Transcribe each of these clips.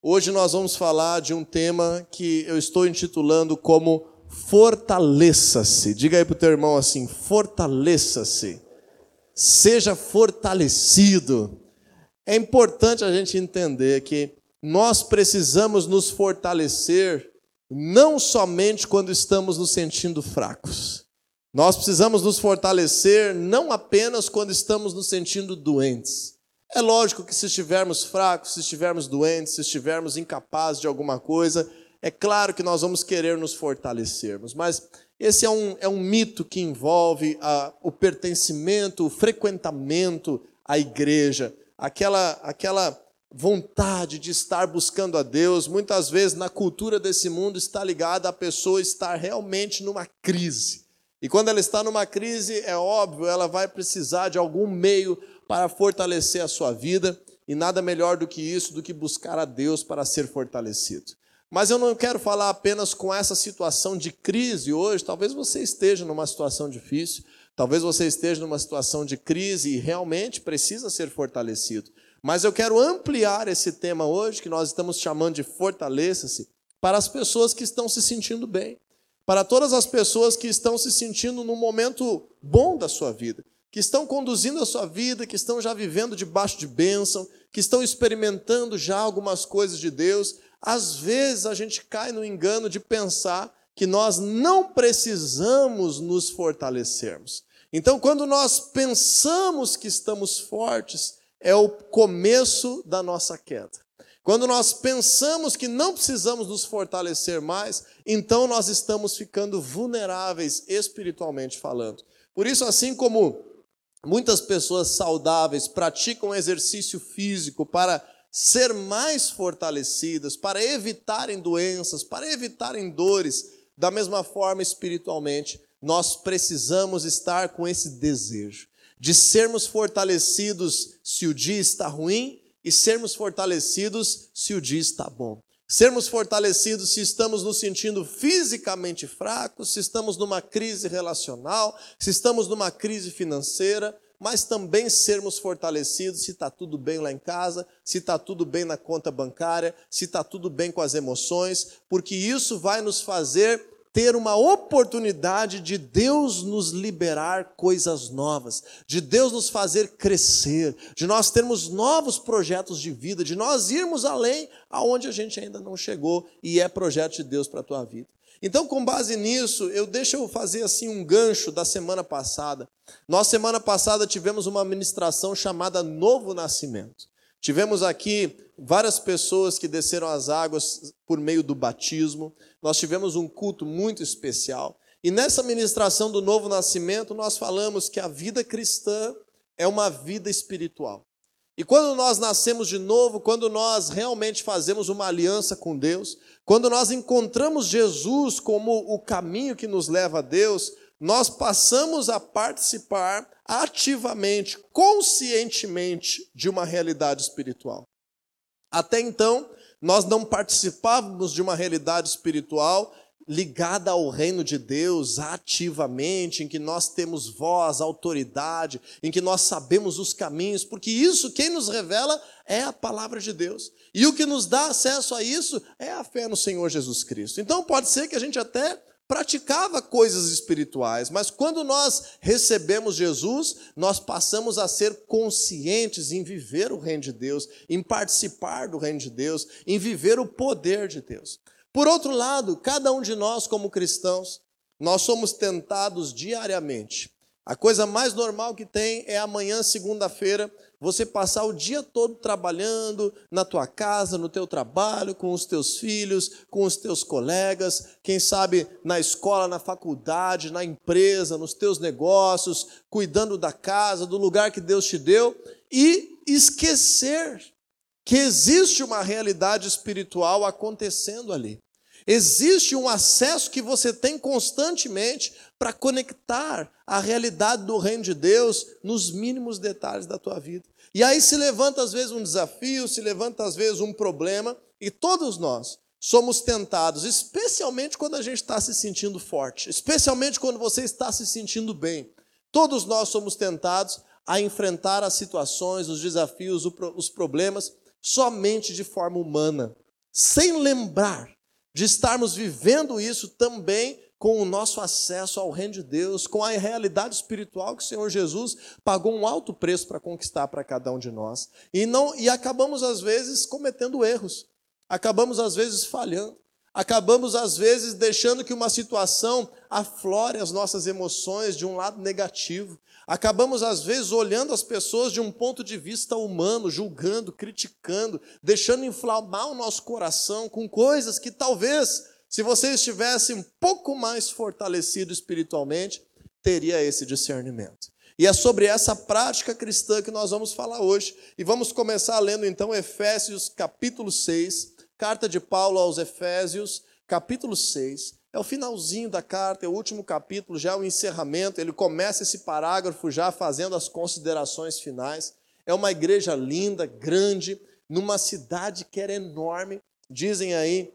Hoje nós vamos falar de um tema que eu estou intitulando como Fortaleça-se. Diga aí para o teu irmão assim: fortaleça-se. Seja fortalecido. É importante a gente entender que nós precisamos nos fortalecer não somente quando estamos nos sentindo fracos. Nós precisamos nos fortalecer não apenas quando estamos nos sentindo doentes. É lógico que se estivermos fracos, se estivermos doentes, se estivermos incapazes de alguma coisa, é claro que nós vamos querer nos fortalecermos, mas esse é um, é um mito que envolve a, o pertencimento, o frequentamento à igreja, aquela, aquela vontade de estar buscando a Deus, muitas vezes na cultura desse mundo está ligada a pessoa estar realmente numa crise. E quando ela está numa crise, é óbvio, ela vai precisar de algum meio para fortalecer a sua vida, e nada melhor do que isso, do que buscar a Deus para ser fortalecido. Mas eu não quero falar apenas com essa situação de crise hoje, talvez você esteja numa situação difícil, talvez você esteja numa situação de crise e realmente precisa ser fortalecido. Mas eu quero ampliar esse tema hoje, que nós estamos chamando de fortaleça-se, para as pessoas que estão se sentindo bem, para todas as pessoas que estão se sentindo num momento bom da sua vida, que estão conduzindo a sua vida, que estão já vivendo debaixo de bênção, que estão experimentando já algumas coisas de Deus. Às vezes a gente cai no engano de pensar que nós não precisamos nos fortalecermos. Então, quando nós pensamos que estamos fortes, é o começo da nossa queda. Quando nós pensamos que não precisamos nos fortalecer mais, então nós estamos ficando vulneráveis espiritualmente falando. Por isso, assim como muitas pessoas saudáveis praticam exercício físico para ser mais fortalecidas, para evitarem doenças, para evitarem dores, da mesma forma espiritualmente, nós precisamos estar com esse desejo de sermos fortalecidos se o dia está ruim e sermos fortalecidos se o dia está bom. Sermos fortalecidos se estamos nos sentindo fisicamente fracos, se estamos numa crise relacional, se estamos numa crise financeira, mas também sermos fortalecidos se está tudo bem lá em casa, se está tudo bem na conta bancária, se está tudo bem com as emoções, porque isso vai nos fazer ter uma oportunidade de Deus nos liberar coisas novas, de Deus nos fazer crescer, de nós termos novos projetos de vida, de nós irmos além aonde a gente ainda não chegou e é projeto de Deus para a tua vida. Então, com base nisso, eu deixo eu fazer assim um gancho da semana passada. Nós semana passada tivemos uma ministração chamada Novo Nascimento. Tivemos aqui várias pessoas que desceram as águas por meio do batismo. Nós tivemos um culto muito especial. E nessa ministração do novo nascimento, nós falamos que a vida cristã é uma vida espiritual. E quando nós nascemos de novo, quando nós realmente fazemos uma aliança com Deus, quando nós encontramos Jesus como o caminho que nos leva a Deus, nós passamos a participar ativamente, conscientemente de uma realidade espiritual. Até então, nós não participávamos de uma realidade espiritual ligada ao reino de Deus ativamente, em que nós temos voz, autoridade, em que nós sabemos os caminhos, porque isso quem nos revela é a palavra de Deus. E o que nos dá acesso a isso é a fé no Senhor Jesus Cristo. Então pode ser que a gente até praticava coisas espirituais, mas quando nós recebemos Jesus, nós passamos a ser conscientes em viver o reino de Deus, em participar do reino de Deus, em viver o poder de Deus. Por outro lado, cada um de nós, como cristãos, nós somos tentados diariamente. A coisa mais normal que tem é amanhã, segunda-feira, você passar o dia todo trabalhando na tua casa, no teu trabalho, com os teus filhos, com os teus colegas, quem sabe na escola, na faculdade, na empresa, nos teus negócios, cuidando da casa, do lugar que Deus te deu e esquecer que existe uma realidade espiritual acontecendo ali. Existe um acesso que você tem constantemente para conectar a realidade do reino de Deus nos mínimos detalhes da tua vida. E aí se levanta às vezes um desafio, se levanta às vezes um problema, e todos nós somos tentados, especialmente quando a gente está se sentindo forte, especialmente quando você está se sentindo bem. Todos nós somos tentados a enfrentar as situações, os desafios, os problemas, somente de forma humana sem lembrar de estarmos vivendo isso também com o nosso acesso ao reino de Deus, com a realidade espiritual que o Senhor Jesus pagou um alto preço para conquistar para cada um de nós. E não e acabamos às vezes cometendo erros. Acabamos às vezes falhando. Acabamos às vezes deixando que uma situação aflore as nossas emoções de um lado negativo. Acabamos às vezes olhando as pessoas de um ponto de vista humano, julgando, criticando, deixando inflamar o nosso coração com coisas que talvez se você estivesse um pouco mais fortalecido espiritualmente, teria esse discernimento. E é sobre essa prática cristã que nós vamos falar hoje. E vamos começar lendo então Efésios capítulo 6, carta de Paulo aos Efésios, capítulo 6. É o finalzinho da carta, é o último capítulo, já é o encerramento. Ele começa esse parágrafo já fazendo as considerações finais. É uma igreja linda, grande, numa cidade que era enorme. Dizem aí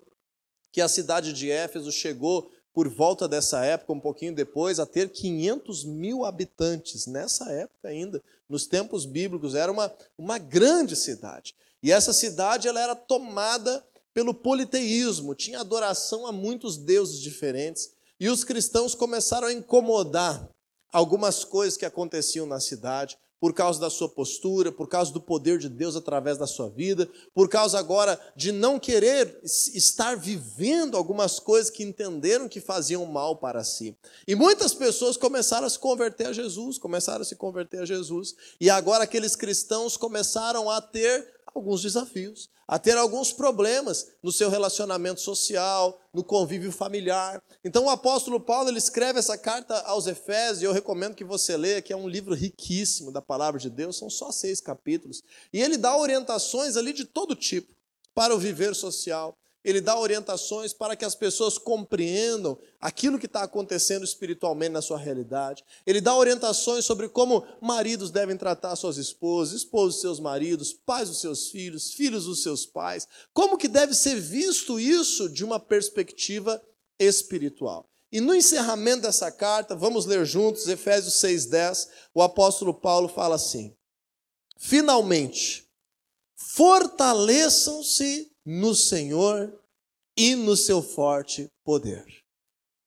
que a cidade de Éfeso chegou, por volta dessa época, um pouquinho depois, a ter 500 mil habitantes. Nessa época ainda, nos tempos bíblicos, era uma, uma grande cidade. E essa cidade ela era tomada pelo politeísmo, tinha adoração a muitos deuses diferentes. E os cristãos começaram a incomodar algumas coisas que aconteciam na cidade por causa da sua postura, por causa do poder de Deus através da sua vida, por causa agora de não querer estar vivendo algumas coisas que entenderam que faziam mal para si. E muitas pessoas começaram a se converter a Jesus, começaram a se converter a Jesus, e agora aqueles cristãos começaram a ter alguns desafios, a ter alguns problemas no seu relacionamento social, no convívio familiar. Então o apóstolo Paulo ele escreve essa carta aos Efésios, e eu recomendo que você leia, que é um livro riquíssimo da palavra de Deus, são só seis capítulos. E ele dá orientações ali de todo tipo para o viver social, ele dá orientações para que as pessoas compreendam aquilo que está acontecendo espiritualmente na sua realidade. Ele dá orientações sobre como maridos devem tratar suas esposas, esposos seus maridos, pais os seus filhos, filhos os seus pais. Como que deve ser visto isso de uma perspectiva espiritual. E no encerramento dessa carta, vamos ler juntos Efésios 6:10, o apóstolo Paulo fala assim: Finalmente, fortaleçam-se no Senhor e no seu forte poder.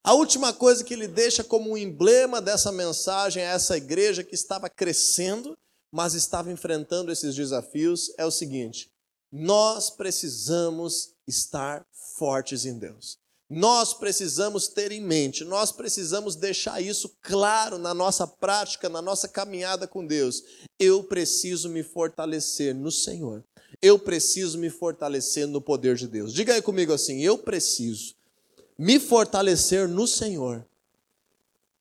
A última coisa que ele deixa como um emblema dessa mensagem a essa igreja que estava crescendo, mas estava enfrentando esses desafios, é o seguinte: nós precisamos estar fortes em Deus. Nós precisamos ter em mente, nós precisamos deixar isso claro na nossa prática, na nossa caminhada com Deus. Eu preciso me fortalecer no Senhor eu preciso me fortalecer no poder de Deus. Diga aí comigo assim: eu preciso me fortalecer no Senhor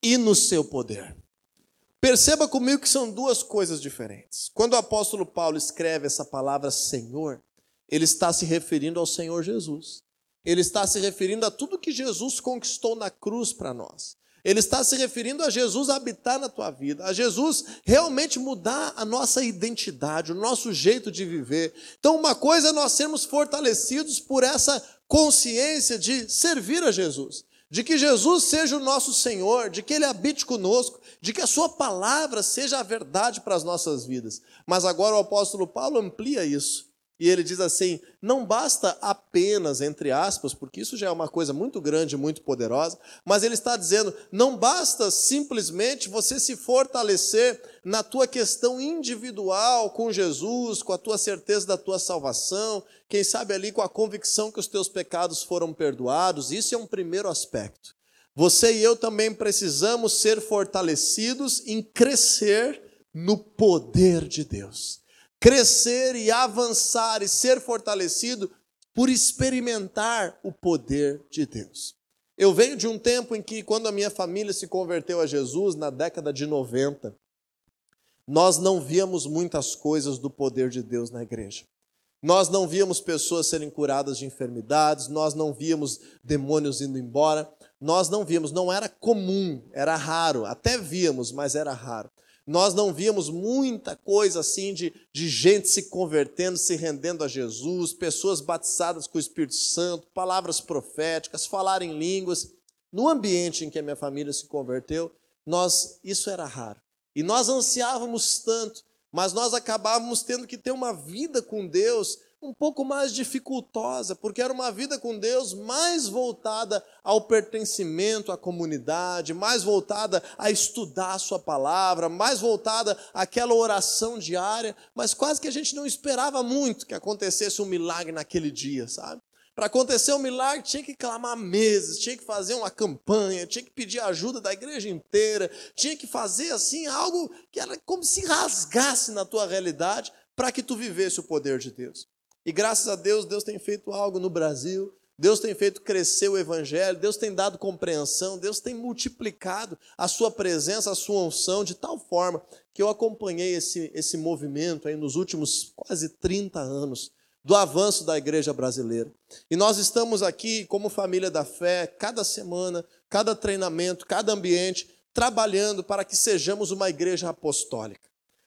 e no seu poder. Perceba comigo que são duas coisas diferentes. Quando o apóstolo Paulo escreve essa palavra Senhor, ele está se referindo ao Senhor Jesus. Ele está se referindo a tudo que Jesus conquistou na cruz para nós. Ele está se referindo a Jesus habitar na tua vida, a Jesus realmente mudar a nossa identidade, o nosso jeito de viver. Então, uma coisa é nós sermos fortalecidos por essa consciência de servir a Jesus, de que Jesus seja o nosso Senhor, de que Ele habite conosco, de que a Sua palavra seja a verdade para as nossas vidas. Mas agora o apóstolo Paulo amplia isso. E ele diz assim: não basta apenas, entre aspas, porque isso já é uma coisa muito grande, muito poderosa, mas ele está dizendo: não basta simplesmente você se fortalecer na tua questão individual com Jesus, com a tua certeza da tua salvação, quem sabe ali com a convicção que os teus pecados foram perdoados, isso é um primeiro aspecto. Você e eu também precisamos ser fortalecidos em crescer no poder de Deus crescer e avançar e ser fortalecido por experimentar o poder de Deus. Eu venho de um tempo em que, quando a minha família se converteu a Jesus, na década de 90, nós não víamos muitas coisas do poder de Deus na igreja. Nós não víamos pessoas serem curadas de enfermidades, nós não víamos demônios indo embora, nós não víamos, não era comum, era raro, até víamos, mas era raro nós não víamos muita coisa assim de, de gente se convertendo, se rendendo a Jesus, pessoas batizadas com o Espírito Santo, palavras proféticas, falar em línguas. No ambiente em que a minha família se converteu, nós isso era raro. E nós ansiávamos tanto, mas nós acabávamos tendo que ter uma vida com Deus um pouco mais dificultosa, porque era uma vida com Deus mais voltada ao pertencimento à comunidade, mais voltada a estudar a Sua palavra, mais voltada àquela oração diária, mas quase que a gente não esperava muito que acontecesse um milagre naquele dia, sabe? Para acontecer um milagre, tinha que clamar meses, tinha que fazer uma campanha, tinha que pedir ajuda da igreja inteira, tinha que fazer assim algo que era como se rasgasse na tua realidade para que tu vivesse o poder de Deus. E graças a Deus, Deus tem feito algo no Brasil, Deus tem feito crescer o evangelho, Deus tem dado compreensão, Deus tem multiplicado a sua presença, a sua unção de tal forma que eu acompanhei esse, esse movimento aí nos últimos quase 30 anos do avanço da igreja brasileira. E nós estamos aqui como família da fé, cada semana, cada treinamento, cada ambiente, trabalhando para que sejamos uma igreja apostólica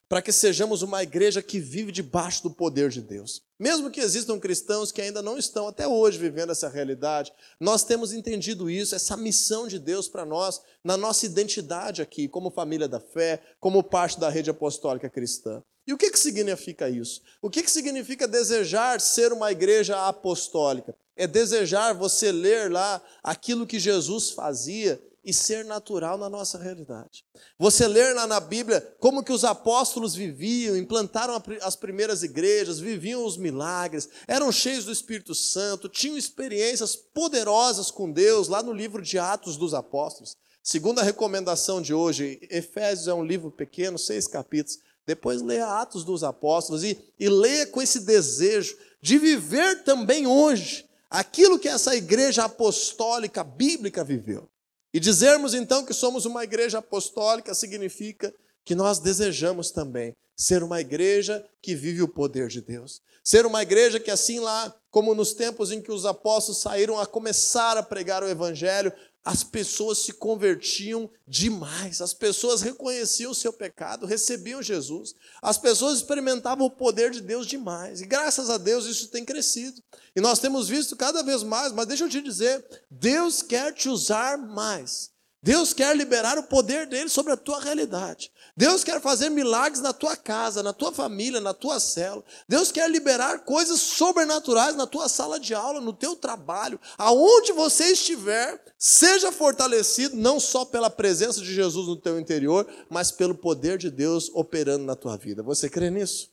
para que sejamos uma igreja que vive debaixo do poder de Deus. Mesmo que existam cristãos que ainda não estão até hoje vivendo essa realidade, nós temos entendido isso, essa missão de Deus para nós, na nossa identidade aqui, como família da fé, como parte da rede apostólica cristã. E o que, que significa isso? O que, que significa desejar ser uma igreja apostólica? É desejar você ler lá aquilo que Jesus fazia e ser natural na nossa realidade. Você ler lá na Bíblia como que os apóstolos viviam, implantaram as primeiras igrejas, viviam os milagres, eram cheios do Espírito Santo, tinham experiências poderosas com Deus, lá no livro de Atos dos Apóstolos. Segunda recomendação de hoje, Efésios é um livro pequeno, seis capítulos. Depois leia Atos dos Apóstolos e, e leia com esse desejo de viver também hoje aquilo que essa igreja apostólica bíblica viveu. E dizermos então que somos uma igreja apostólica significa que nós desejamos também ser uma igreja que vive o poder de Deus. Ser uma igreja que, assim lá, como nos tempos em que os apóstolos saíram a começar a pregar o evangelho, as pessoas se convertiam demais, as pessoas reconheciam o seu pecado, recebiam Jesus, as pessoas experimentavam o poder de Deus demais, e graças a Deus isso tem crescido, e nós temos visto cada vez mais, mas deixa eu te dizer, Deus quer te usar mais, Deus quer liberar o poder dele sobre a tua realidade. Deus quer fazer milagres na tua casa, na tua família, na tua célula. Deus quer liberar coisas sobrenaturais na tua sala de aula, no teu trabalho, aonde você estiver, seja fortalecido não só pela presença de Jesus no teu interior, mas pelo poder de Deus operando na tua vida. Você crê nisso?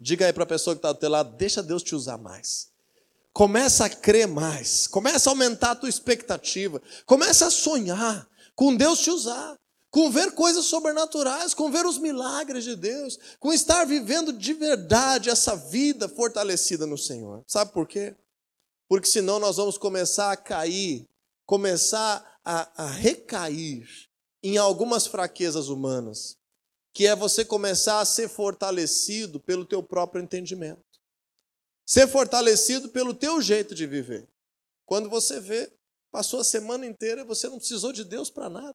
Diga aí para a pessoa que está do teu lado, deixa Deus te usar mais. Começa a crer mais, começa a aumentar a tua expectativa, começa a sonhar com Deus te usar com ver coisas sobrenaturais, com ver os milagres de Deus, com estar vivendo de verdade essa vida fortalecida no Senhor. Sabe por quê? Porque senão nós vamos começar a cair, começar a, a recair em algumas fraquezas humanas, que é você começar a ser fortalecido pelo teu próprio entendimento. Ser fortalecido pelo teu jeito de viver. Quando você vê, passou a semana inteira você não precisou de Deus para nada.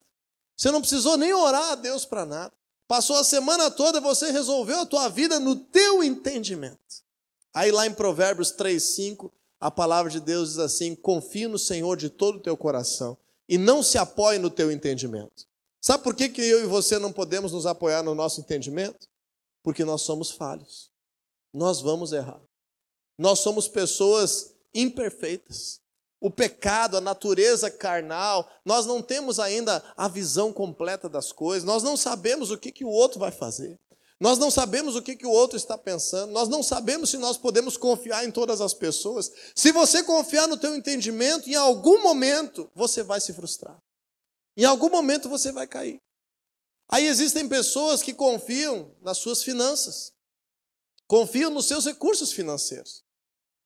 Você não precisou nem orar a Deus para nada. Passou a semana toda, você resolveu a tua vida no teu entendimento. Aí lá em Provérbios 3:5, a palavra de Deus diz assim: "Confie no Senhor de todo o teu coração e não se apoie no teu entendimento". Sabe por que, que eu e você não podemos nos apoiar no nosso entendimento? Porque nós somos falhos. Nós vamos errar. Nós somos pessoas imperfeitas o pecado, a natureza carnal, nós não temos ainda a visão completa das coisas, nós não sabemos o que, que o outro vai fazer, nós não sabemos o que, que o outro está pensando, nós não sabemos se nós podemos confiar em todas as pessoas. Se você confiar no teu entendimento, em algum momento você vai se frustrar. Em algum momento você vai cair. Aí existem pessoas que confiam nas suas finanças, confiam nos seus recursos financeiros.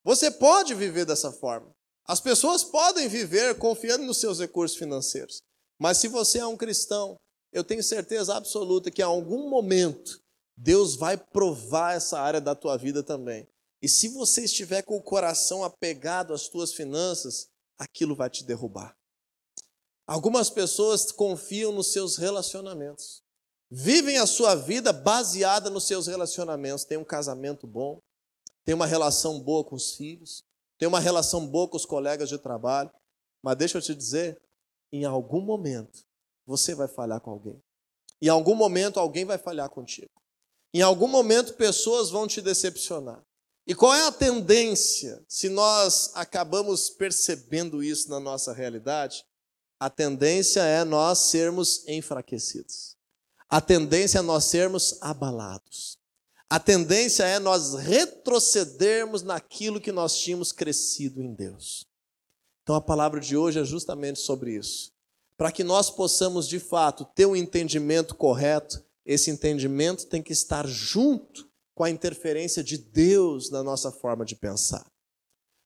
Você pode viver dessa forma. As pessoas podem viver confiando nos seus recursos financeiros, mas se você é um cristão, eu tenho certeza absoluta que em algum momento Deus vai provar essa área da tua vida também. E se você estiver com o coração apegado às tuas finanças, aquilo vai te derrubar. Algumas pessoas confiam nos seus relacionamentos. Vivem a sua vida baseada nos seus relacionamentos. Tem um casamento bom, tem uma relação boa com os filhos, tem uma relação boa com os colegas de trabalho, mas deixa eu te dizer, em algum momento você vai falhar com alguém. Em algum momento alguém vai falhar contigo. Em algum momento pessoas vão te decepcionar. E qual é a tendência, se nós acabamos percebendo isso na nossa realidade? A tendência é nós sermos enfraquecidos. A tendência é nós sermos abalados. A tendência é nós retrocedermos naquilo que nós tínhamos crescido em Deus. Então a palavra de hoje é justamente sobre isso. Para que nós possamos de fato ter um entendimento correto, esse entendimento tem que estar junto com a interferência de Deus na nossa forma de pensar.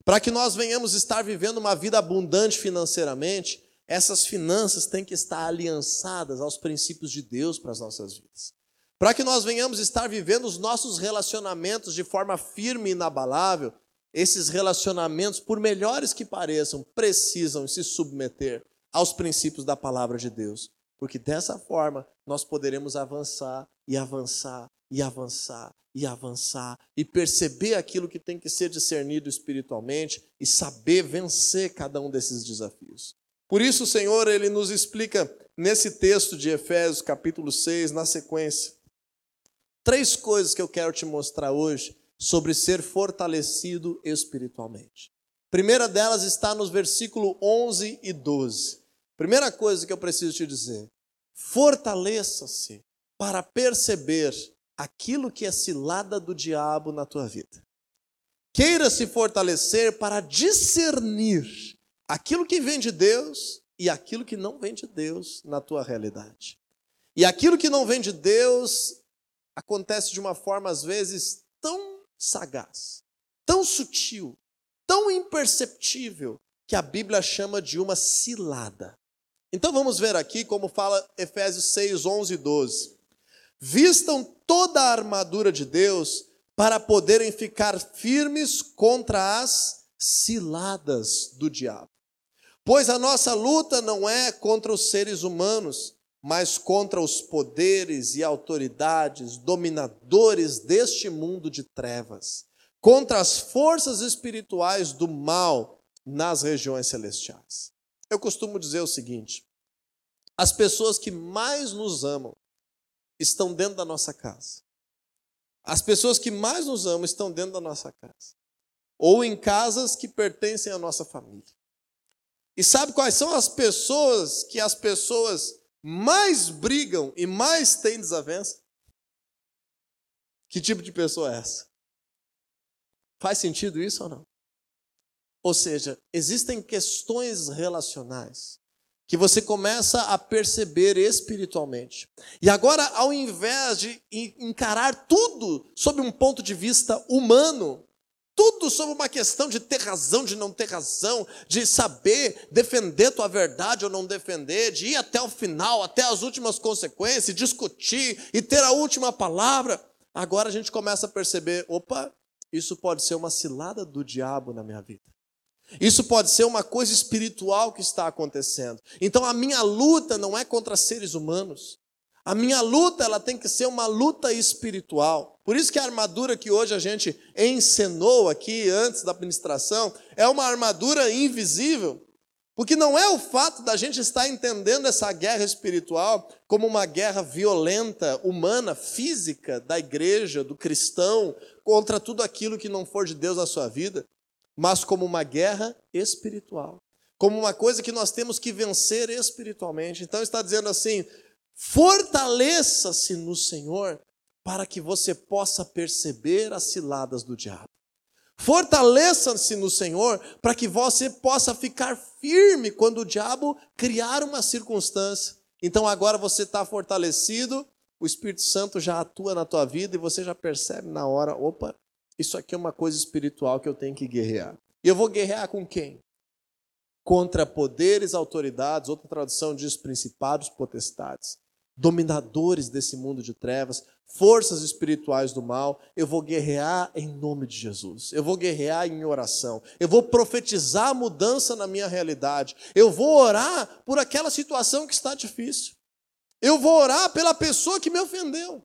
Para que nós venhamos estar vivendo uma vida abundante financeiramente, essas finanças têm que estar aliançadas aos princípios de Deus para as nossas vidas. Para que nós venhamos estar vivendo os nossos relacionamentos de forma firme e inabalável, esses relacionamentos, por melhores que pareçam, precisam se submeter aos princípios da palavra de Deus, porque dessa forma nós poderemos avançar e avançar e avançar e avançar e perceber aquilo que tem que ser discernido espiritualmente e saber vencer cada um desses desafios. Por isso, o Senhor, ele nos explica nesse texto de Efésios, capítulo 6, na sequência, três coisas que eu quero te mostrar hoje sobre ser fortalecido espiritualmente. Primeira delas está nos versículos 11 e 12. Primeira coisa que eu preciso te dizer: fortaleça-se para perceber aquilo que é cilada do diabo na tua vida. Queira se fortalecer para discernir aquilo que vem de Deus e aquilo que não vem de Deus na tua realidade. E aquilo que não vem de Deus acontece de uma forma, às vezes, tão sagaz, tão sutil, tão imperceptível, que a Bíblia chama de uma cilada. Então vamos ver aqui como fala Efésios 6, 11 e 12. Vistam toda a armadura de Deus para poderem ficar firmes contra as ciladas do diabo. Pois a nossa luta não é contra os seres humanos, mas contra os poderes e autoridades dominadores deste mundo de trevas, contra as forças espirituais do mal nas regiões celestiais. Eu costumo dizer o seguinte: as pessoas que mais nos amam estão dentro da nossa casa. As pessoas que mais nos amam estão dentro da nossa casa. Ou em casas que pertencem à nossa família. E sabe quais são as pessoas que as pessoas mais brigam e mais têm desavença? Que tipo de pessoa é essa? Faz sentido isso ou não? Ou seja, existem questões relacionais que você começa a perceber espiritualmente. E agora, ao invés de encarar tudo sob um ponto de vista humano, tudo sobre uma questão de ter razão, de não ter razão, de saber defender tua verdade ou não defender, de ir até o final, até as últimas consequências, discutir e ter a última palavra. Agora a gente começa a perceber: opa, isso pode ser uma cilada do diabo na minha vida. Isso pode ser uma coisa espiritual que está acontecendo. Então a minha luta não é contra seres humanos. A minha luta ela tem que ser uma luta espiritual. Por isso que a armadura que hoje a gente encenou aqui antes da administração é uma armadura invisível. Porque não é o fato da gente estar entendendo essa guerra espiritual como uma guerra violenta, humana, física da igreja, do cristão, contra tudo aquilo que não for de Deus na sua vida mas como uma guerra espiritual, como uma coisa que nós temos que vencer espiritualmente. Então está dizendo assim: fortaleça-se no Senhor para que você possa perceber as ciladas do diabo. Fortaleça-se no Senhor para que você possa ficar firme quando o diabo criar uma circunstância. Então agora você está fortalecido, o Espírito Santo já atua na tua vida e você já percebe na hora: opa, isso aqui é uma coisa espiritual que eu tenho que guerrear. E eu vou guerrear com quem? Contra poderes, autoridades, outra tradução diz principados, potestades, dominadores desse mundo de trevas, forças espirituais do mal. Eu vou guerrear em nome de Jesus. Eu vou guerrear em oração. Eu vou profetizar mudança na minha realidade. Eu vou orar por aquela situação que está difícil. Eu vou orar pela pessoa que me ofendeu.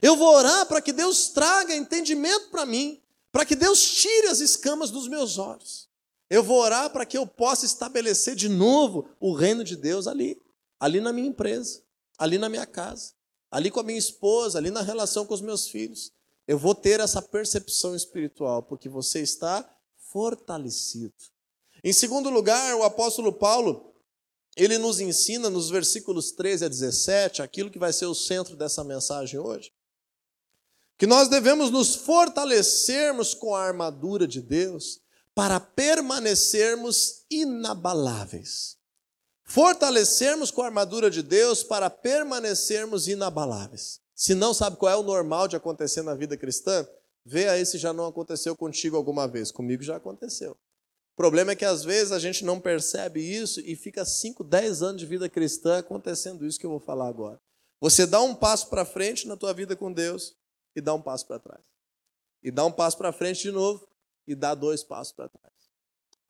Eu vou orar para que Deus traga entendimento para mim, para que Deus tire as escamas dos meus olhos. Eu vou orar para que eu possa estabelecer de novo o reino de Deus ali, ali na minha empresa, ali na minha casa, ali com a minha esposa, ali na relação com os meus filhos. eu vou ter essa percepção espiritual, porque você está fortalecido. Em segundo lugar, o apóstolo Paulo, ele nos ensina nos versículos 13 a 17, aquilo que vai ser o centro dessa mensagem hoje, que nós devemos nos fortalecermos com a armadura de Deus para permanecermos inabaláveis. Fortalecermos com a armadura de Deus para permanecermos inabaláveis. Se não sabe qual é o normal de acontecer na vida cristã, vê aí se já não aconteceu contigo alguma vez. Comigo já aconteceu. O problema é que às vezes a gente não percebe isso e fica 5, 10 anos de vida cristã acontecendo isso que eu vou falar agora. Você dá um passo para frente na tua vida com Deus e dá um passo para trás. E dá um passo para frente de novo e dá dois passos para trás.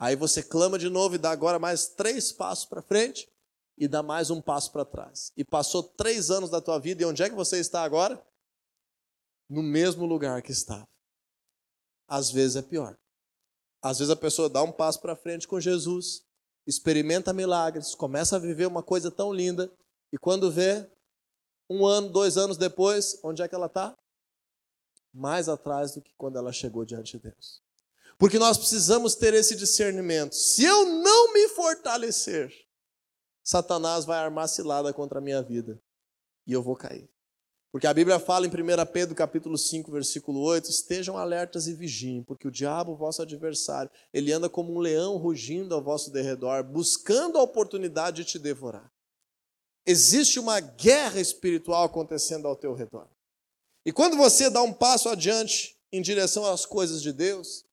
Aí você clama de novo e dá agora mais três passos para frente e dá mais um passo para trás. E passou três anos da tua vida e onde é que você está agora? No mesmo lugar que estava. Às vezes é pior. Às vezes a pessoa dá um passo para frente com Jesus, experimenta milagres, começa a viver uma coisa tão linda, e quando vê, um ano, dois anos depois, onde é que ela está? Mais atrás do que quando ela chegou diante de Deus. Porque nós precisamos ter esse discernimento. Se eu não me fortalecer, Satanás vai armar cilada contra a minha vida e eu vou cair. Porque a Bíblia fala em 1 Pedro capítulo 5, versículo 8, estejam alertas e vigiem, porque o diabo, vosso adversário, ele anda como um leão rugindo ao vosso derredor, buscando a oportunidade de te devorar. Existe uma guerra espiritual acontecendo ao teu redor. E quando você dá um passo adiante em direção às coisas de Deus,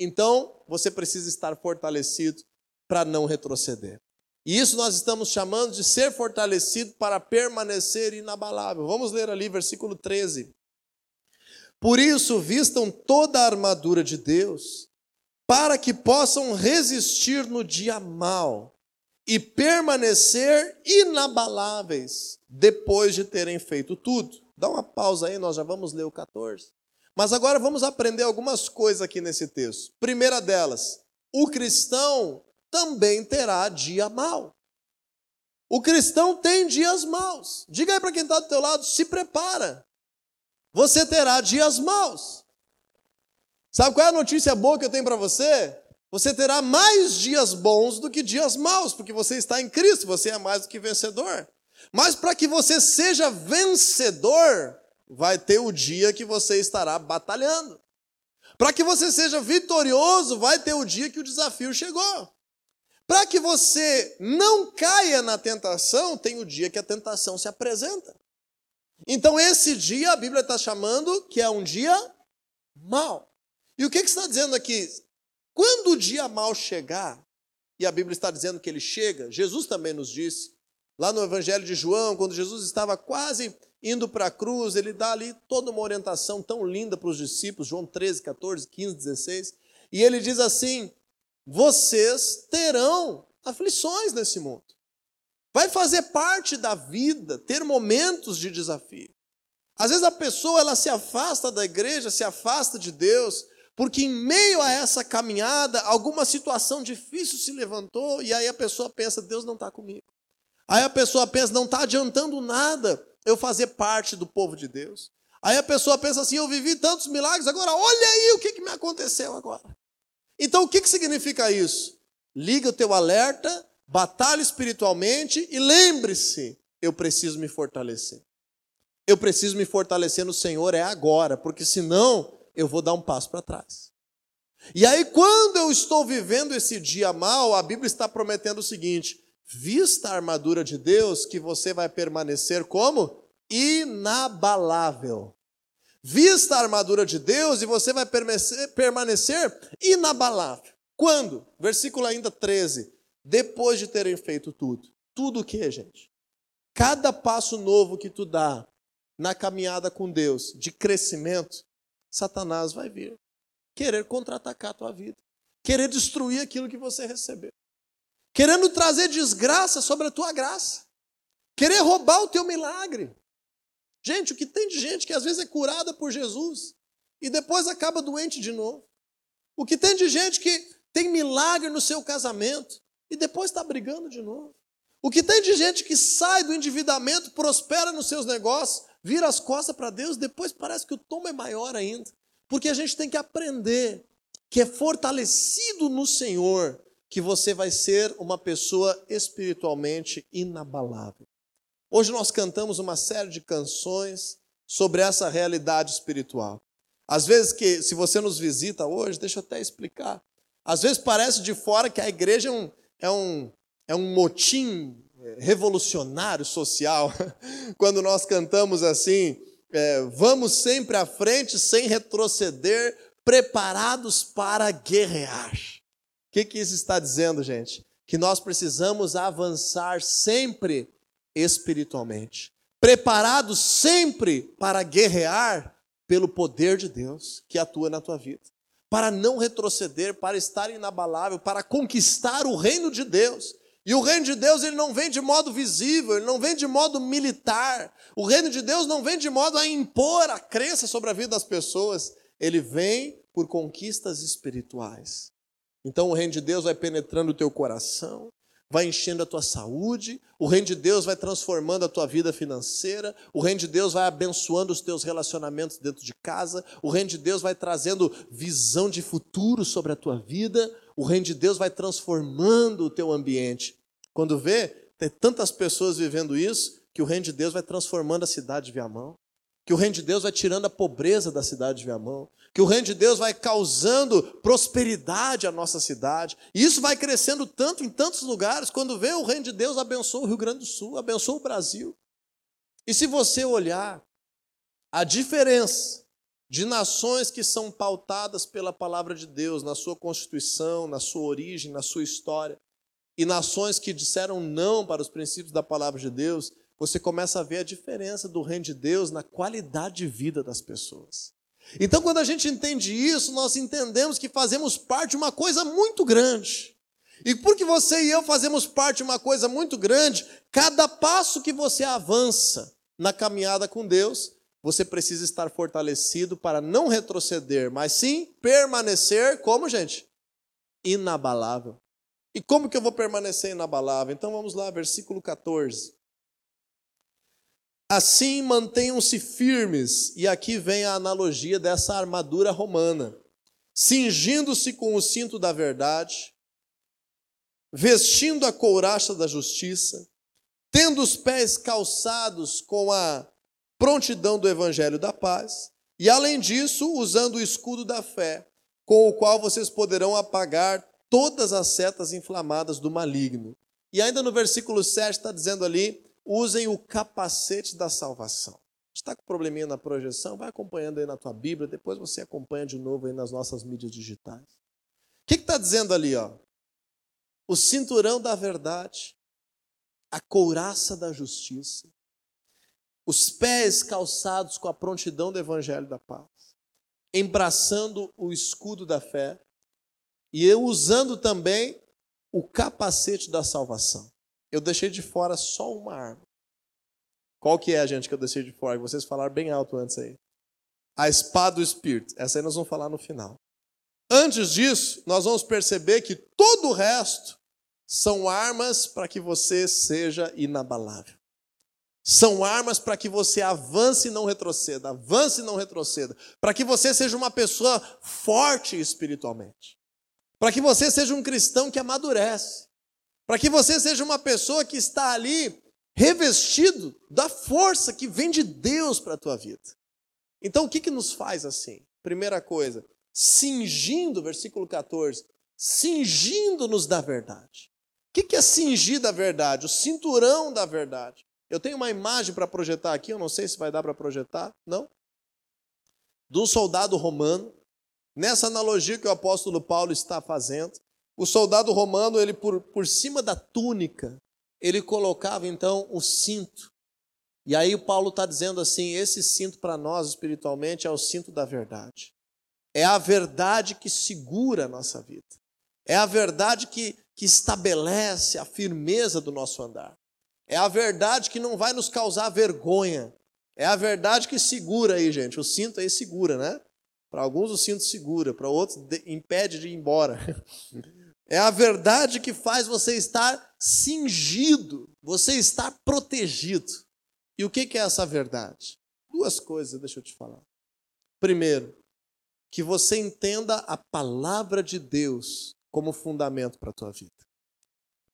então você precisa estar fortalecido para não retroceder. E isso nós estamos chamando de ser fortalecido para permanecer inabalável. Vamos ler ali versículo 13. Por isso, vistam toda a armadura de Deus, para que possam resistir no dia mal e permanecer inabaláveis depois de terem feito tudo. Dá uma pausa aí, nós já vamos ler o 14. Mas agora vamos aprender algumas coisas aqui nesse texto. Primeira delas, o cristão também terá dia mau. O cristão tem dias maus. Diga aí para quem está do teu lado, se prepara. Você terá dias maus. Sabe qual é a notícia boa que eu tenho para você? Você terá mais dias bons do que dias maus, porque você está em Cristo, você é mais do que vencedor. Mas para que você seja vencedor, vai ter o dia que você estará batalhando. Para que você seja vitorioso, vai ter o dia que o desafio chegou. Para que você não caia na tentação, tem o dia que a tentação se apresenta. Então, esse dia a Bíblia está chamando que é um dia mau. E o que, que está dizendo aqui? Quando o dia mau chegar, e a Bíblia está dizendo que ele chega, Jesus também nos disse, lá no Evangelho de João, quando Jesus estava quase indo para a cruz, ele dá ali toda uma orientação tão linda para os discípulos, João 13, 14, 15, 16, e ele diz assim: vocês terão aflições nesse mundo. Vai fazer parte da vida ter momentos de desafio. Às vezes a pessoa ela se afasta da igreja, se afasta de Deus, porque em meio a essa caminhada, alguma situação difícil se levantou e aí a pessoa pensa: Deus não está comigo. Aí a pessoa pensa: não está adiantando nada eu fazer parte do povo de Deus. Aí a pessoa pensa assim: eu vivi tantos milagres, agora olha aí o que, que me aconteceu agora. Então, o que, que significa isso? Liga o teu alerta, batalhe espiritualmente e lembre-se: eu preciso me fortalecer. Eu preciso me fortalecer no Senhor é agora, porque senão eu vou dar um passo para trás. E aí, quando eu estou vivendo esse dia mal, a Bíblia está prometendo o seguinte: vista a armadura de Deus, que você vai permanecer como? Inabalável. Vista a armadura de Deus e você vai permanecer, inabalável. Quando? Versículo ainda 13. Depois de terem feito tudo. Tudo o que, gente? Cada passo novo que tu dá na caminhada com Deus, de crescimento, Satanás vai vir. Querer contra-atacar a tua vida. Querer destruir aquilo que você recebeu. Querendo trazer desgraça sobre a tua graça. Querer roubar o teu milagre. Gente, o que tem de gente que às vezes é curada por Jesus e depois acaba doente de novo. O que tem de gente que tem milagre no seu casamento e depois está brigando de novo. O que tem de gente que sai do endividamento, prospera nos seus negócios, vira as costas para Deus, depois parece que o tom é maior ainda. Porque a gente tem que aprender que é fortalecido no Senhor que você vai ser uma pessoa espiritualmente inabalável. Hoje nós cantamos uma série de canções sobre essa realidade espiritual. Às vezes que se você nos visita hoje, deixa eu até explicar. Às vezes parece de fora que a igreja é um, é um, é um motim é, revolucionário social, quando nós cantamos assim, é, vamos sempre à frente sem retroceder, preparados para guerrear. O que, que isso está dizendo, gente? Que nós precisamos avançar sempre espiritualmente, preparados sempre para guerrear pelo poder de Deus que atua na tua vida, para não retroceder, para estar inabalável, para conquistar o reino de Deus. E o reino de Deus ele não vem de modo visível, ele não vem de modo militar. O reino de Deus não vem de modo a impor a crença sobre a vida das pessoas. Ele vem por conquistas espirituais. Então o reino de Deus vai penetrando o teu coração, vai enchendo a tua saúde, o reino de Deus vai transformando a tua vida financeira, o reino de Deus vai abençoando os teus relacionamentos dentro de casa, o reino de Deus vai trazendo visão de futuro sobre a tua vida, o reino de Deus vai transformando o teu ambiente. Quando vê, tem tantas pessoas vivendo isso, que o reino de Deus vai transformando a cidade de Viamão, que o reino de Deus vai tirando a pobreza da cidade de Viamão, que o reino de Deus vai causando prosperidade à nossa cidade. E isso vai crescendo tanto em tantos lugares. Quando vê, o reino de Deus abençoa o Rio Grande do Sul, abençoa o Brasil. E se você olhar a diferença de nações que são pautadas pela palavra de Deus, na sua constituição, na sua origem, na sua história, e nações que disseram não para os princípios da palavra de Deus, você começa a ver a diferença do reino de Deus na qualidade de vida das pessoas. Então, quando a gente entende isso, nós entendemos que fazemos parte de uma coisa muito grande. E porque você e eu fazemos parte de uma coisa muito grande, cada passo que você avança na caminhada com Deus, você precisa estar fortalecido para não retroceder, mas sim permanecer como, gente? Inabalável. E como que eu vou permanecer inabalável? Então vamos lá, versículo 14. Assim mantenham-se firmes, e aqui vem a analogia dessa armadura romana, cingindo-se com o cinto da verdade, vestindo a couraça da justiça, tendo os pés calçados com a prontidão do evangelho da paz, e além disso, usando o escudo da fé, com o qual vocês poderão apagar todas as setas inflamadas do maligno. E ainda no versículo 7 está dizendo ali: usem o capacete da salvação. Está com probleminha na projeção? Vai acompanhando aí na tua Bíblia, depois você acompanha de novo aí nas nossas mídias digitais. O que está dizendo ali? Ó? O cinturão da verdade, a couraça da justiça, os pés calçados com a prontidão do evangelho da paz, embraçando o escudo da fé e usando também o capacete da salvação. Eu deixei de fora só uma arma. Qual que é gente que eu deixei de fora? Vocês falaram bem alto antes aí. A espada do Espírito. Essa aí nós vamos falar no final. Antes disso, nós vamos perceber que todo o resto são armas para que você seja inabalável. São armas para que você avance e não retroceda, avance e não retroceda, para que você seja uma pessoa forte espiritualmente, para que você seja um cristão que amadurece, para que você seja uma pessoa que está ali revestido da força que vem de Deus para a tua vida. Então, o que, que nos faz assim? Primeira coisa, cingindo, versículo 14, cingindo-nos da verdade. O que, que é cingir da verdade? O cinturão da verdade. Eu tenho uma imagem para projetar aqui, eu não sei se vai dar para projetar, não? De um soldado romano, nessa analogia que o apóstolo Paulo está fazendo. O soldado romano, ele por, por cima da túnica, ele colocava então o cinto. E aí o Paulo está dizendo assim: esse cinto para nós espiritualmente é o cinto da verdade. É a verdade que segura a nossa vida. É a verdade que, que estabelece a firmeza do nosso andar. É a verdade que não vai nos causar vergonha. É a verdade que segura aí, gente. O cinto aí segura, né? Para alguns o cinto segura, para outros impede de ir embora. É a verdade que faz você estar cingido, você estar protegido. E o que é essa verdade? duas coisas, deixa eu te falar. Primeiro, que você entenda a palavra de Deus como fundamento para a tua vida.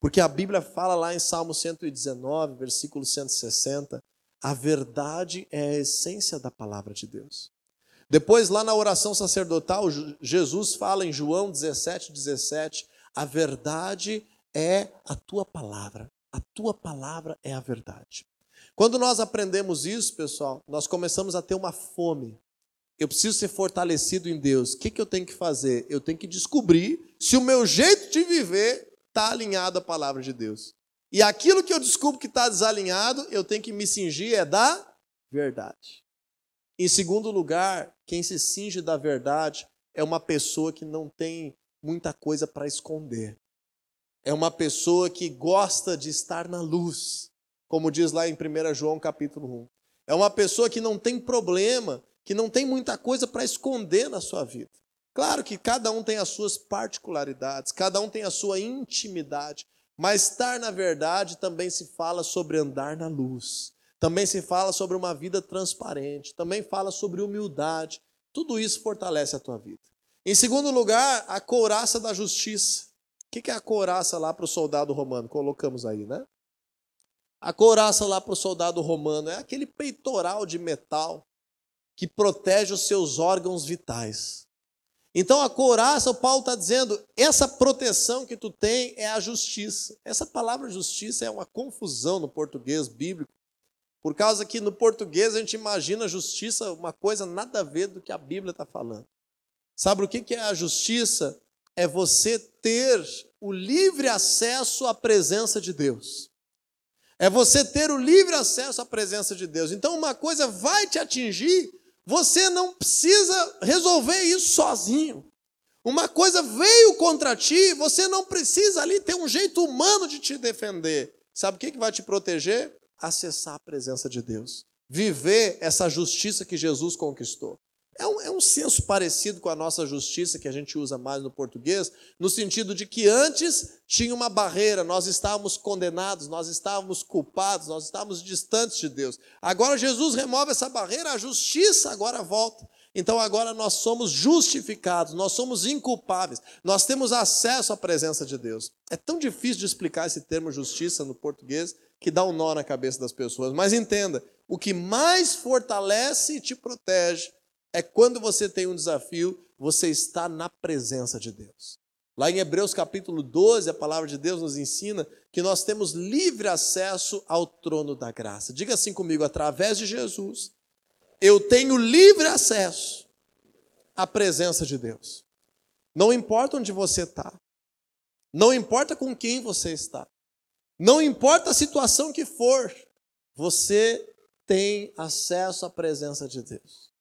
Porque a Bíblia fala lá em Salmo 119, versículo 160, a verdade é a essência da palavra de Deus. Depois, lá na oração sacerdotal, Jesus fala em João 17, 17: a verdade é a tua palavra. A tua palavra é a verdade. Quando nós aprendemos isso, pessoal, nós começamos a ter uma fome. Eu preciso ser fortalecido em Deus. O que, que eu tenho que fazer? Eu tenho que descobrir se o meu jeito de viver está alinhado à palavra de Deus. E aquilo que eu descubro que está desalinhado, eu tenho que me cingir é da verdade. Em segundo lugar, quem se cinge da verdade é uma pessoa que não tem muita coisa para esconder. É uma pessoa que gosta de estar na luz, como diz lá em 1 João capítulo 1. É uma pessoa que não tem problema, que não tem muita coisa para esconder na sua vida. Claro que cada um tem as suas particularidades, cada um tem a sua intimidade, mas estar na verdade também se fala sobre andar na luz, também se fala sobre uma vida transparente, também fala sobre humildade. Tudo isso fortalece a tua vida. Em segundo lugar, a couraça da justiça. O que é a couraça lá para o soldado romano? Colocamos aí, né? A couraça lá para o soldado romano é aquele peitoral de metal que protege os seus órgãos vitais. Então a couraça, o Paulo está dizendo, essa proteção que tu tem é a justiça. Essa palavra justiça é uma confusão no português bíblico, por causa que no português a gente imagina justiça uma coisa nada a ver do que a Bíblia está falando. Sabe o que é a justiça? É você ter o livre acesso à presença de Deus. É você ter o livre acesso à presença de Deus. Então, uma coisa vai te atingir você não precisa resolver isso sozinho. Uma coisa veio contra ti, você não precisa ali ter um jeito humano de te defender. Sabe o que vai te proteger? Acessar a presença de Deus. Viver essa justiça que Jesus conquistou. É um, é um senso parecido com a nossa justiça que a gente usa mais no português, no sentido de que antes tinha uma barreira, nós estávamos condenados, nós estávamos culpados, nós estávamos distantes de Deus. Agora Jesus remove essa barreira, a justiça agora volta. Então agora nós somos justificados, nós somos inculpáveis, nós temos acesso à presença de Deus. É tão difícil de explicar esse termo justiça no português que dá um nó na cabeça das pessoas. Mas entenda, o que mais fortalece e te protege é quando você tem um desafio, você está na presença de Deus. Lá em Hebreus capítulo 12, a palavra de Deus nos ensina que nós temos livre acesso ao trono da graça. Diga assim comigo: através de Jesus, eu tenho livre acesso à presença de Deus. Não importa onde você está, não importa com quem você está, não importa a situação que for, você tem acesso à presença de Deus.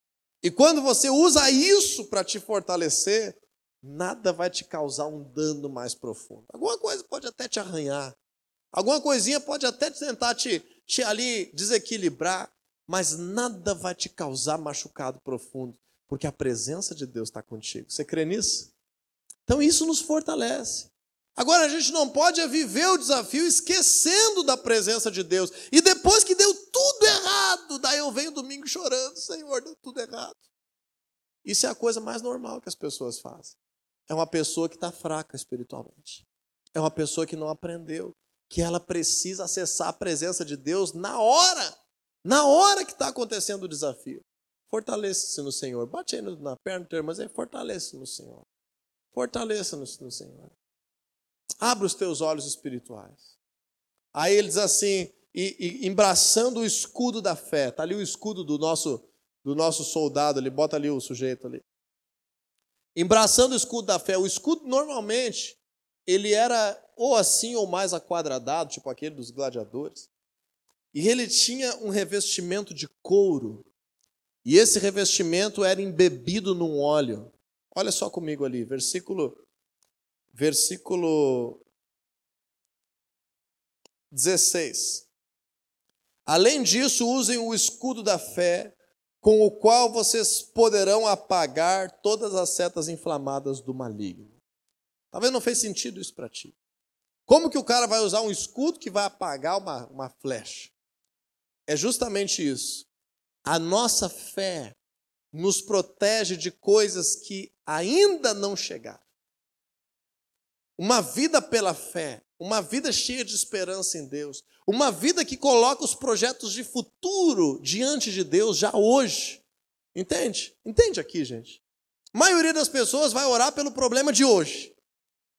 E quando você usa isso para te fortalecer, nada vai te causar um dano mais profundo. Alguma coisa pode até te arranhar, alguma coisinha pode até tentar te, te ali desequilibrar, mas nada vai te causar machucado profundo, porque a presença de Deus está contigo. Você crê nisso? Então isso nos fortalece. Agora a gente não pode viver o desafio esquecendo da presença de Deus. E depois que deu tudo errado, daí eu venho domingo chorando, Senhor, deu tudo errado. Isso é a coisa mais normal que as pessoas fazem. É uma pessoa que está fraca espiritualmente. É uma pessoa que não aprendeu que ela precisa acessar a presença de Deus na hora, na hora que está acontecendo o desafio. Fortaleça-se no Senhor. Bate aí na perna do teu irmão, mas é fortaleça-se no Senhor. Fortaleça-se no Senhor. Abre os teus olhos espirituais. Aí ele diz assim, e, e embraçando o escudo da fé. Está ali o escudo do nosso, do nosso soldado, ele bota ali o sujeito ali. Embraçando o escudo da fé. O escudo normalmente ele era ou assim ou mais aquadradado, tipo aquele dos gladiadores. E ele tinha um revestimento de couro. E esse revestimento era embebido num óleo. Olha só comigo ali, versículo versículo 16. Além disso, usem o escudo da fé, com o qual vocês poderão apagar todas as setas inflamadas do maligno. Talvez não fez sentido isso para ti. Como que o cara vai usar um escudo que vai apagar uma, uma flecha? É justamente isso. A nossa fé nos protege de coisas que ainda não chegaram. Uma vida pela fé, uma vida cheia de esperança em Deus, uma vida que coloca os projetos de futuro diante de Deus já hoje. Entende? Entende aqui, gente? A maioria das pessoas vai orar pelo problema de hoje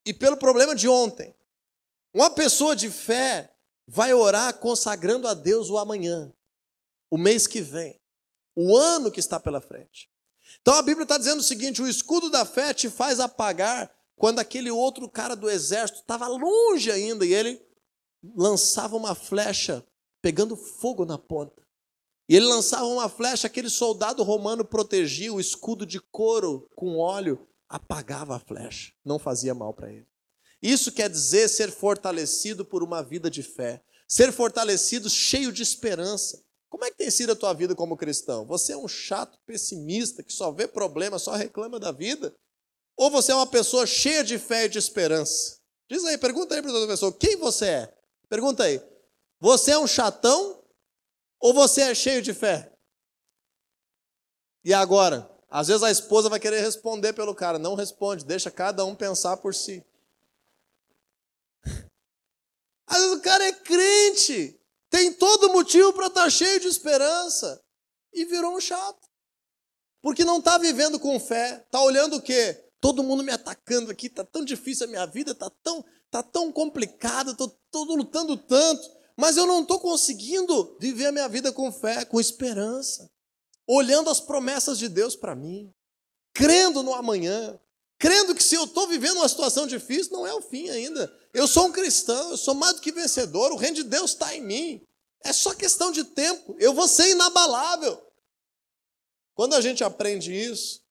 e pelo problema de ontem. Uma pessoa de fé vai orar consagrando a Deus o amanhã, o mês que vem, o ano que está pela frente. Então a Bíblia está dizendo o seguinte: o escudo da fé te faz apagar quando aquele outro cara do exército estava longe ainda e ele lançava uma flecha pegando fogo na ponta. E ele lançava uma flecha, aquele soldado romano protegia o escudo de couro com óleo, apagava a flecha, não fazia mal para ele. Isso quer dizer ser fortalecido por uma vida de fé, ser fortalecido cheio de esperança. Como é que tem sido a tua vida como cristão? Você é um chato pessimista que só vê problema, só reclama da vida? Ou você é uma pessoa cheia de fé e de esperança? Diz aí, pergunta aí para outra pessoa, quem você é? Pergunta aí. Você é um chatão ou você é cheio de fé? E agora? Às vezes a esposa vai querer responder pelo cara, não responde, deixa cada um pensar por si. Às vezes o cara é crente, tem todo motivo para estar tá cheio de esperança e virou um chato. Porque não está vivendo com fé, está olhando o quê? Todo mundo me atacando aqui, está tão difícil a minha vida, está tão, tá tão complicado, estou lutando tanto, mas eu não estou conseguindo viver a minha vida com fé, com esperança, olhando as promessas de Deus para mim, crendo no amanhã, crendo que se eu estou vivendo uma situação difícil, não é o fim ainda. Eu sou um cristão, eu sou mais do que vencedor, o reino de Deus está em mim. É só questão de tempo, eu vou ser inabalável. Quando a gente aprende isso,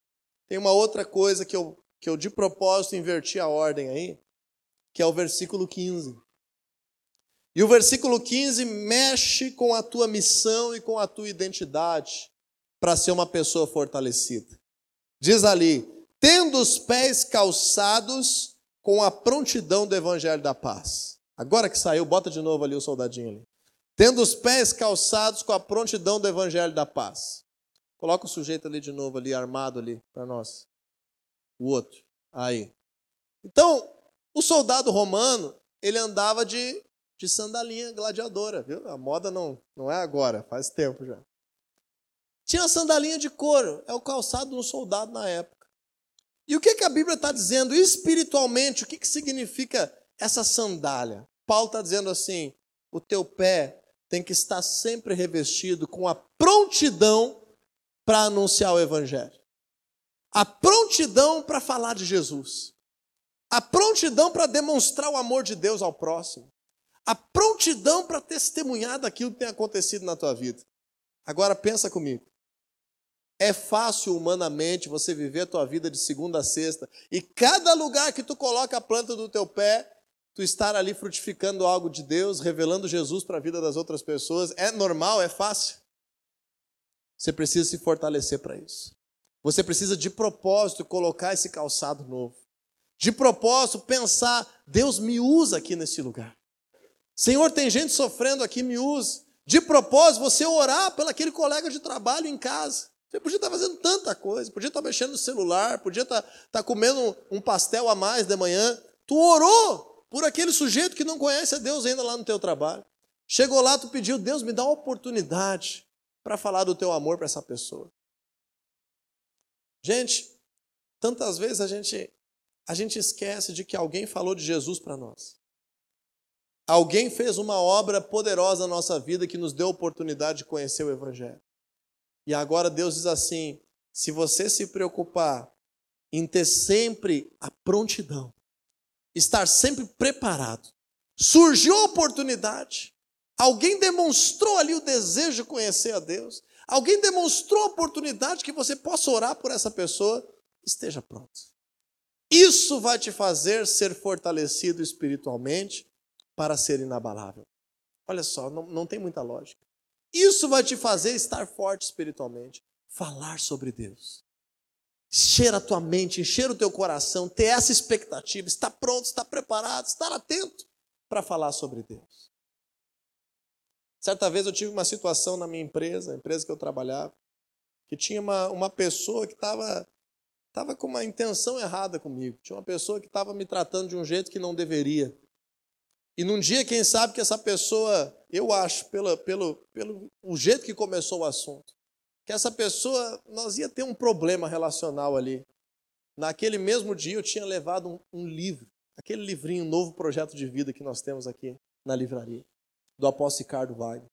tem uma outra coisa que eu, que eu de propósito inverti a ordem aí, que é o versículo 15. E o versículo 15 mexe com a tua missão e com a tua identidade para ser uma pessoa fortalecida. Diz ali: tendo os pés calçados com a prontidão do evangelho da paz. Agora que saiu, bota de novo ali o soldadinho ali. Tendo os pés calçados com a prontidão do evangelho da paz. Coloca o sujeito ali de novo, ali, armado ali, para nós. O outro. Aí. Então, o soldado romano, ele andava de, de sandalinha gladiadora, viu? A moda não, não é agora, faz tempo já. Tinha sandalinha de couro, é o calçado de um soldado na época. E o que, que a Bíblia está dizendo espiritualmente? O que, que significa essa sandália? Paulo está dizendo assim: o teu pé tem que estar sempre revestido com a prontidão para anunciar o Evangelho, a prontidão para falar de Jesus, a prontidão para demonstrar o amor de Deus ao próximo, a prontidão para testemunhar daquilo que tem acontecido na tua vida. Agora pensa comigo. É fácil humanamente você viver a tua vida de segunda a sexta e cada lugar que tu coloca a planta do teu pé, tu estar ali frutificando algo de Deus, revelando Jesus para a vida das outras pessoas. É normal, é fácil. Você precisa se fortalecer para isso. Você precisa de propósito colocar esse calçado novo. De propósito pensar, Deus me usa aqui nesse lugar. Senhor, tem gente sofrendo aqui, me usa. De propósito, você orar pelo aquele colega de trabalho em casa. Você podia estar fazendo tanta coisa, podia estar mexendo no celular, podia estar, estar comendo um pastel a mais de manhã. Tu orou por aquele sujeito que não conhece a Deus ainda lá no teu trabalho. Chegou lá, tu pediu, Deus, me dá uma oportunidade para falar do teu amor para essa pessoa. Gente, tantas vezes a gente a gente esquece de que alguém falou de Jesus para nós. Alguém fez uma obra poderosa na nossa vida que nos deu a oportunidade de conhecer o evangelho. E agora Deus diz assim: se você se preocupar em ter sempre a prontidão, estar sempre preparado, surgiu a oportunidade, Alguém demonstrou ali o desejo de conhecer a Deus. Alguém demonstrou a oportunidade que você possa orar por essa pessoa. Esteja pronto. Isso vai te fazer ser fortalecido espiritualmente para ser inabalável. Olha só, não, não tem muita lógica. Isso vai te fazer estar forte espiritualmente. Falar sobre Deus. Encher a tua mente, encher o teu coração, ter essa expectativa, estar pronto, estar preparado, estar atento para falar sobre Deus. Certa vez eu tive uma situação na minha empresa, a empresa que eu trabalhava, que tinha uma, uma pessoa que estava tava com uma intenção errada comigo. Tinha uma pessoa que estava me tratando de um jeito que não deveria. E num dia, quem sabe que essa pessoa, eu acho, pelo, pelo, pelo o jeito que começou o assunto, que essa pessoa, nós ia ter um problema relacional ali. Naquele mesmo dia eu tinha levado um, um livro, aquele livrinho, um novo projeto de vida que nós temos aqui na livraria do apóstolo Ricardo Wagner.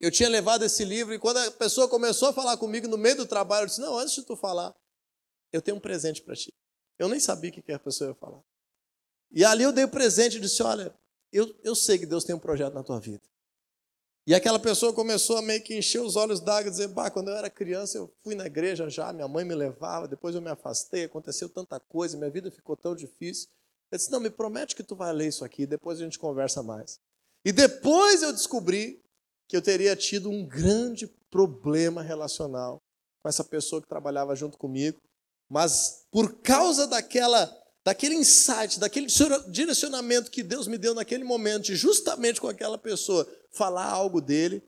Eu tinha levado esse livro e quando a pessoa começou a falar comigo no meio do trabalho, eu disse: Não, antes de tu falar, eu tenho um presente para ti. Eu nem sabia o que a pessoa ia falar. E ali eu dei o presente e disse: Olha, eu, eu sei que Deus tem um projeto na tua vida. E aquela pessoa começou a meio que encher os olhos d'água e dizer: Bah, quando eu era criança, eu fui na igreja já, minha mãe me levava, depois eu me afastei, aconteceu tanta coisa, minha vida ficou tão difícil. Eu disse: Não, me promete que tu vai ler isso aqui, depois a gente conversa mais. E depois eu descobri que eu teria tido um grande problema relacional com essa pessoa que trabalhava junto comigo, mas por causa daquela daquele insight, daquele direcionamento que Deus me deu naquele momento, de justamente com aquela pessoa falar algo dele,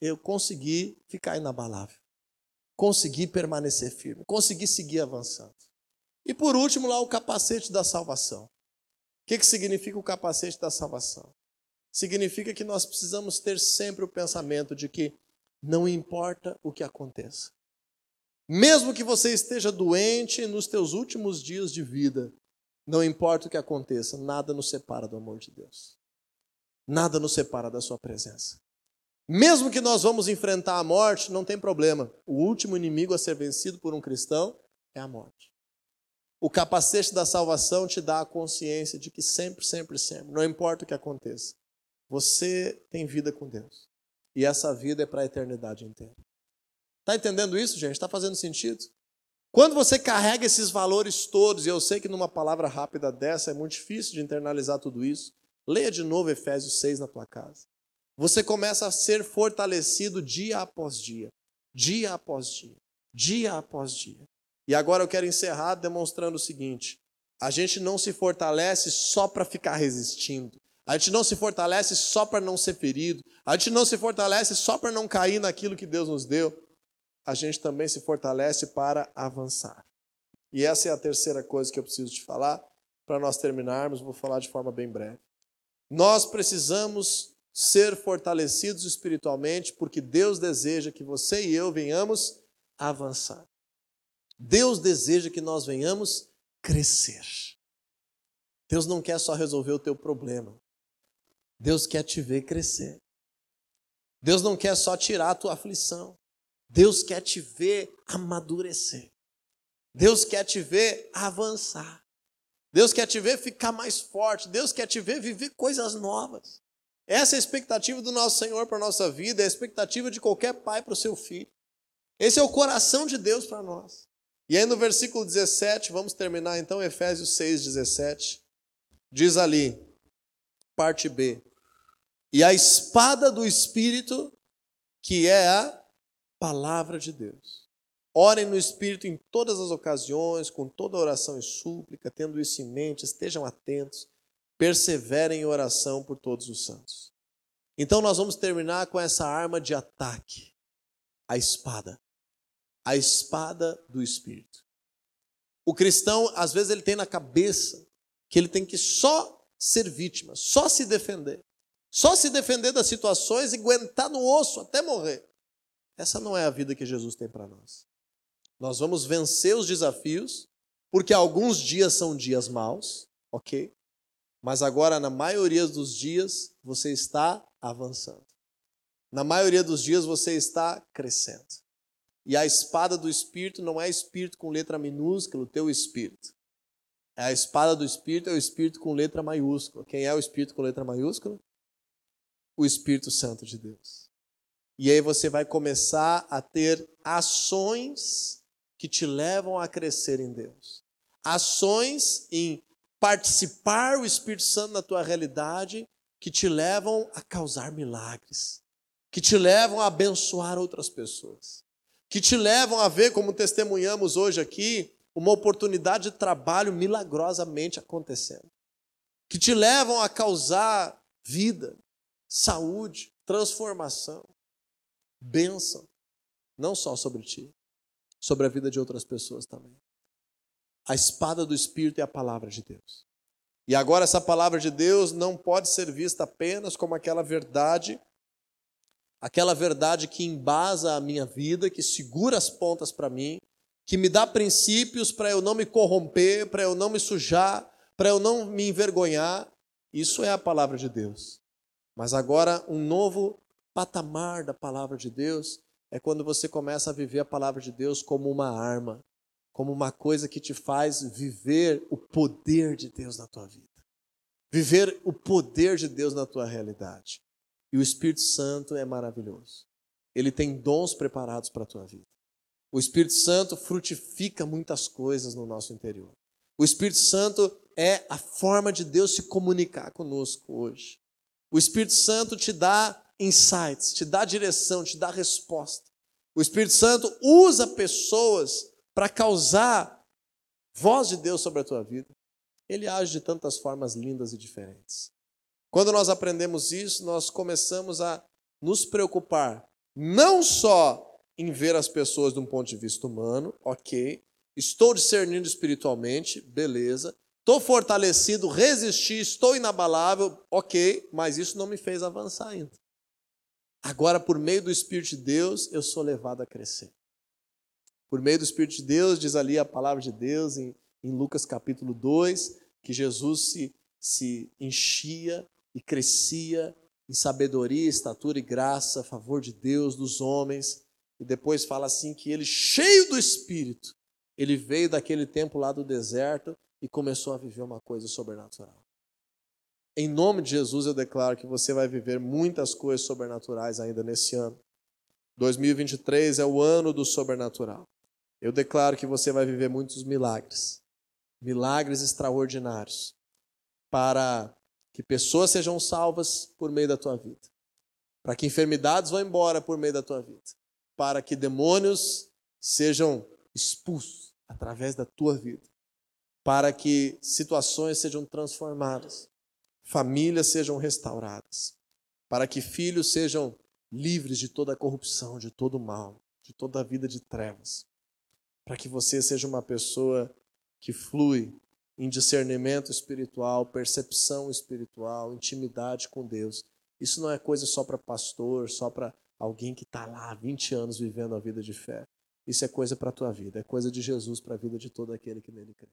eu consegui ficar inabalável. Consegui permanecer firme, consegui seguir avançando. E por último, lá o capacete da salvação. O que, que significa o capacete da salvação? Significa que nós precisamos ter sempre o pensamento de que não importa o que aconteça. Mesmo que você esteja doente nos teus últimos dias de vida, não importa o que aconteça, nada nos separa do amor de Deus. Nada nos separa da sua presença. Mesmo que nós vamos enfrentar a morte, não tem problema. O último inimigo a ser vencido por um cristão é a morte. O capacete da salvação te dá a consciência de que sempre, sempre, sempre, não importa o que aconteça, você tem vida com Deus. E essa vida é para a eternidade inteira. Está entendendo isso, gente? Está fazendo sentido? Quando você carrega esses valores todos, e eu sei que numa palavra rápida dessa é muito difícil de internalizar tudo isso, leia de novo Efésios 6 na tua casa. Você começa a ser fortalecido dia após dia, dia após dia, dia após dia. E agora eu quero encerrar demonstrando o seguinte: a gente não se fortalece só para ficar resistindo. A gente não se fortalece só para não ser ferido. A gente não se fortalece só para não cair naquilo que Deus nos deu. A gente também se fortalece para avançar. E essa é a terceira coisa que eu preciso te falar. Para nós terminarmos, vou falar de forma bem breve. Nós precisamos ser fortalecidos espiritualmente porque Deus deseja que você e eu venhamos avançar. Deus deseja que nós venhamos crescer. Deus não quer só resolver o teu problema. Deus quer te ver crescer. Deus não quer só tirar a tua aflição. Deus quer te ver amadurecer. Deus quer te ver avançar. Deus quer te ver ficar mais forte. Deus quer te ver viver coisas novas. Essa é a expectativa do nosso Senhor para a nossa vida, é a expectativa de qualquer pai para o seu filho. Esse é o coração de Deus para nós. E aí no versículo 17, vamos terminar então, Efésios 6, 17. Diz ali: parte B. E a espada do Espírito, que é a palavra de Deus. Orem no Espírito em todas as ocasiões, com toda oração e súplica, tendo isso em mente, estejam atentos, perseverem em oração por todos os santos. Então nós vamos terminar com essa arma de ataque, a espada. A espada do Espírito. O cristão, às vezes, ele tem na cabeça que ele tem que só ser vítima, só se defender. Só se defender das situações e aguentar no osso até morrer. Essa não é a vida que Jesus tem para nós. Nós vamos vencer os desafios, porque alguns dias são dias maus, ok? Mas agora, na maioria dos dias, você está avançando. Na maioria dos dias, você está crescendo. E a espada do Espírito não é Espírito com letra minúscula, o teu Espírito. A espada do Espírito é o Espírito com letra maiúscula. Quem é o Espírito com letra maiúscula? O Espírito Santo de Deus. E aí você vai começar a ter ações que te levam a crescer em Deus. Ações em participar o Espírito Santo na tua realidade que te levam a causar milagres, que te levam a abençoar outras pessoas, que te levam a ver, como testemunhamos hoje aqui, uma oportunidade de trabalho milagrosamente acontecendo, que te levam a causar vida, saúde, transformação, bênção, não só sobre ti, sobre a vida de outras pessoas também. A espada do Espírito é a palavra de Deus. E agora, essa palavra de Deus não pode ser vista apenas como aquela verdade, aquela verdade que embasa a minha vida, que segura as pontas para mim, que me dá princípios para eu não me corromper, para eu não me sujar, para eu não me envergonhar. Isso é a palavra de Deus. Mas agora, um novo patamar da palavra de Deus é quando você começa a viver a palavra de Deus como uma arma, como uma coisa que te faz viver o poder de Deus na tua vida. Viver o poder de Deus na tua realidade. E o Espírito Santo é maravilhoso. Ele tem dons preparados para a tua vida. O Espírito Santo frutifica muitas coisas no nosso interior. O Espírito Santo é a forma de Deus se comunicar conosco hoje. O Espírito Santo te dá insights, te dá direção, te dá resposta. O Espírito Santo usa pessoas para causar voz de Deus sobre a tua vida. Ele age de tantas formas lindas e diferentes. Quando nós aprendemos isso, nós começamos a nos preocupar não só em ver as pessoas de um ponto de vista humano, ok. Estou discernindo espiritualmente, beleza. Estou fortalecido, resisti, estou inabalável, ok, mas isso não me fez avançar ainda. Agora, por meio do Espírito de Deus, eu sou levado a crescer. Por meio do Espírito de Deus, diz ali a palavra de Deus em, em Lucas capítulo 2, que Jesus se, se enchia e crescia em sabedoria, estatura e graça, a favor de Deus, dos homens. E depois fala assim que ele, cheio do Espírito, ele veio daquele tempo lá do deserto e começou a viver uma coisa sobrenatural. Em nome de Jesus, eu declaro que você vai viver muitas coisas sobrenaturais ainda nesse ano. 2023 é o ano do sobrenatural. Eu declaro que você vai viver muitos milagres, milagres extraordinários, para que pessoas sejam salvas por meio da tua vida, para que enfermidades vão embora por meio da tua vida, para que demônios sejam expulsos através da tua vida, para que situações sejam transformadas, famílias sejam restauradas, para que filhos sejam livres de toda a corrupção, de todo o mal, de toda a vida de trevas para que você seja uma pessoa que flui em discernimento espiritual, percepção espiritual, intimidade com Deus. Isso não é coisa só para pastor, só para alguém que está lá há 20 anos vivendo a vida de fé. Isso é coisa para a tua vida, é coisa de Jesus para a vida de todo aquele que nele crê.